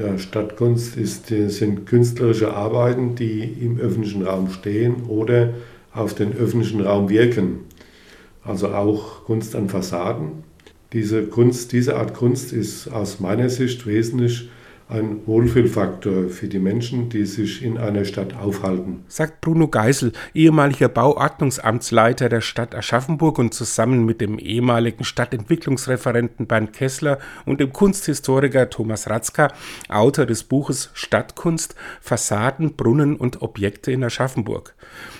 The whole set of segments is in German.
Ja, Stadtkunst ist, sind künstlerische Arbeiten, die im öffentlichen Raum stehen oder auf den öffentlichen Raum wirken. Also auch Kunst an Fassaden. Diese, Kunst, diese Art Kunst ist aus meiner Sicht wesentlich ein Wohlfühlfaktor für die Menschen, die sich in einer Stadt aufhalten. Sagt Bruno Geisel, ehemaliger Bauordnungsamtsleiter der Stadt Aschaffenburg und zusammen mit dem ehemaligen Stadtentwicklungsreferenten Bernd Kessler und dem Kunsthistoriker Thomas Ratzka, Autor des Buches Stadtkunst, Fassaden, Brunnen und Objekte in Aschaffenburg.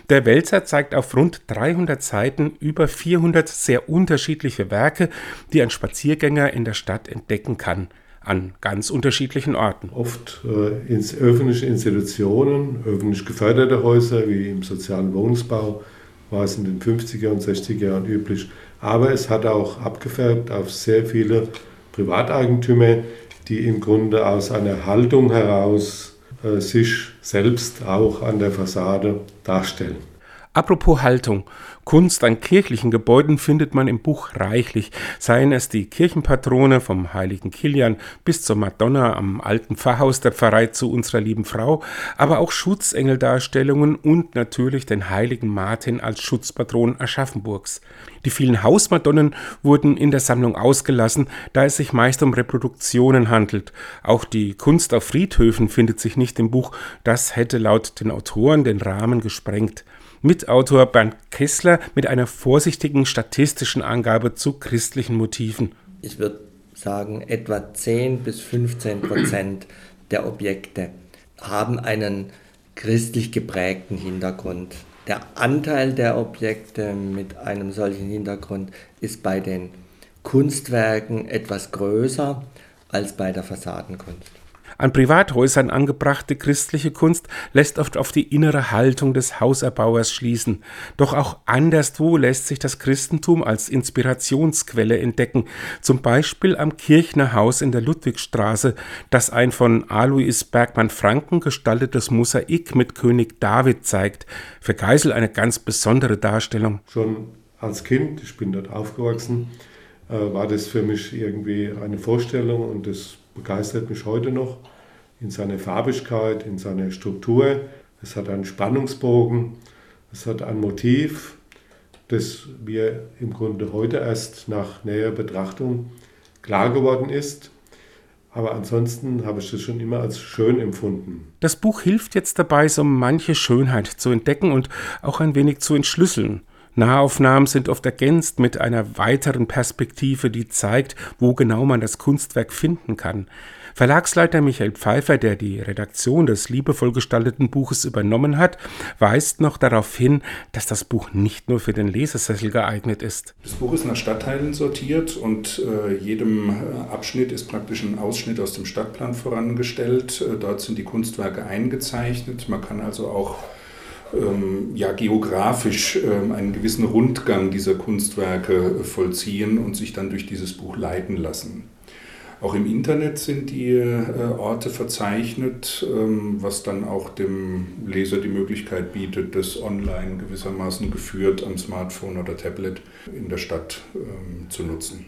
Der Wälzer zeigt auf rund 300 Seiten über 400 sehr unterschiedliche Werke, die ein Spaziergänger in der Stadt entdecken kann an ganz unterschiedlichen Orten. Oft äh, ins öffentliche Institutionen, öffentlich geförderte Häuser wie im sozialen Wohnungsbau war es in den 50er und 60er Jahren üblich. Aber es hat auch abgefärbt auf sehr viele Privateigentümer, die im Grunde aus einer Haltung heraus äh, sich selbst auch an der Fassade darstellen. Apropos Haltung. Kunst an kirchlichen Gebäuden findet man im Buch reichlich, seien es die Kirchenpatrone vom heiligen Kilian bis zur Madonna am alten Pfarrhaus der Pfarrei zu unserer lieben Frau, aber auch Schutzengeldarstellungen und natürlich den heiligen Martin als Schutzpatron Aschaffenburgs. Die vielen Hausmadonnen wurden in der Sammlung ausgelassen, da es sich meist um Reproduktionen handelt. Auch die Kunst auf Friedhöfen findet sich nicht im Buch, das hätte laut den Autoren den Rahmen gesprengt. Mitautor Bernd Kessler mit einer vorsichtigen statistischen Angabe zu christlichen Motiven. Ich würde sagen, etwa 10 bis 15 Prozent der Objekte haben einen christlich geprägten Hintergrund. Der Anteil der Objekte mit einem solchen Hintergrund ist bei den Kunstwerken etwas größer als bei der Fassadenkunst. An Privathäusern angebrachte christliche Kunst lässt oft auf die innere Haltung des Hauserbauers schließen. Doch auch anderswo lässt sich das Christentum als Inspirationsquelle entdecken, zum Beispiel am Kirchner Haus in der Ludwigstraße, das ein von Alois Bergmann-Franken gestaltetes Mosaik mit König David zeigt. Für Geisel eine ganz besondere Darstellung. Schon als Kind, ich bin dort aufgewachsen, war das für mich irgendwie eine Vorstellung und das begeistert mich heute noch in seiner Farbigkeit, in seiner Struktur. Es hat einen Spannungsbogen, es hat ein Motiv, das mir im Grunde heute erst nach näherer Betrachtung klar geworden ist. Aber ansonsten habe ich das schon immer als schön empfunden. Das Buch hilft jetzt dabei, so manche Schönheit zu entdecken und auch ein wenig zu entschlüsseln. Nahaufnahmen sind oft ergänzt mit einer weiteren Perspektive, die zeigt, wo genau man das Kunstwerk finden kann. Verlagsleiter Michael Pfeiffer, der die Redaktion des liebevoll gestalteten Buches übernommen hat, weist noch darauf hin, dass das Buch nicht nur für den Lesesessel geeignet ist. Das Buch ist nach Stadtteilen sortiert und äh, jedem äh, Abschnitt ist praktisch ein Ausschnitt aus dem Stadtplan vorangestellt. Äh, dort sind die Kunstwerke eingezeichnet. Man kann also auch ähm, ja, geografisch ähm, einen gewissen Rundgang dieser Kunstwerke vollziehen und sich dann durch dieses Buch leiten lassen. Auch im Internet sind die äh, Orte verzeichnet, ähm, was dann auch dem Leser die Möglichkeit bietet, das online gewissermaßen geführt am Smartphone oder Tablet in der Stadt ähm, zu nutzen.